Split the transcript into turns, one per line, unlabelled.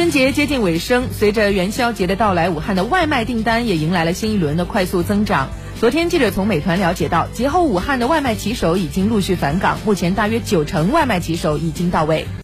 春节接近尾声随着元宵节的到来武汉的外卖订单也迎来了新一轮的快速增长。昨天记者从美团了解到节后武汉的外卖骑手已经陆续返岗目前大约九成外卖骑手已经到位。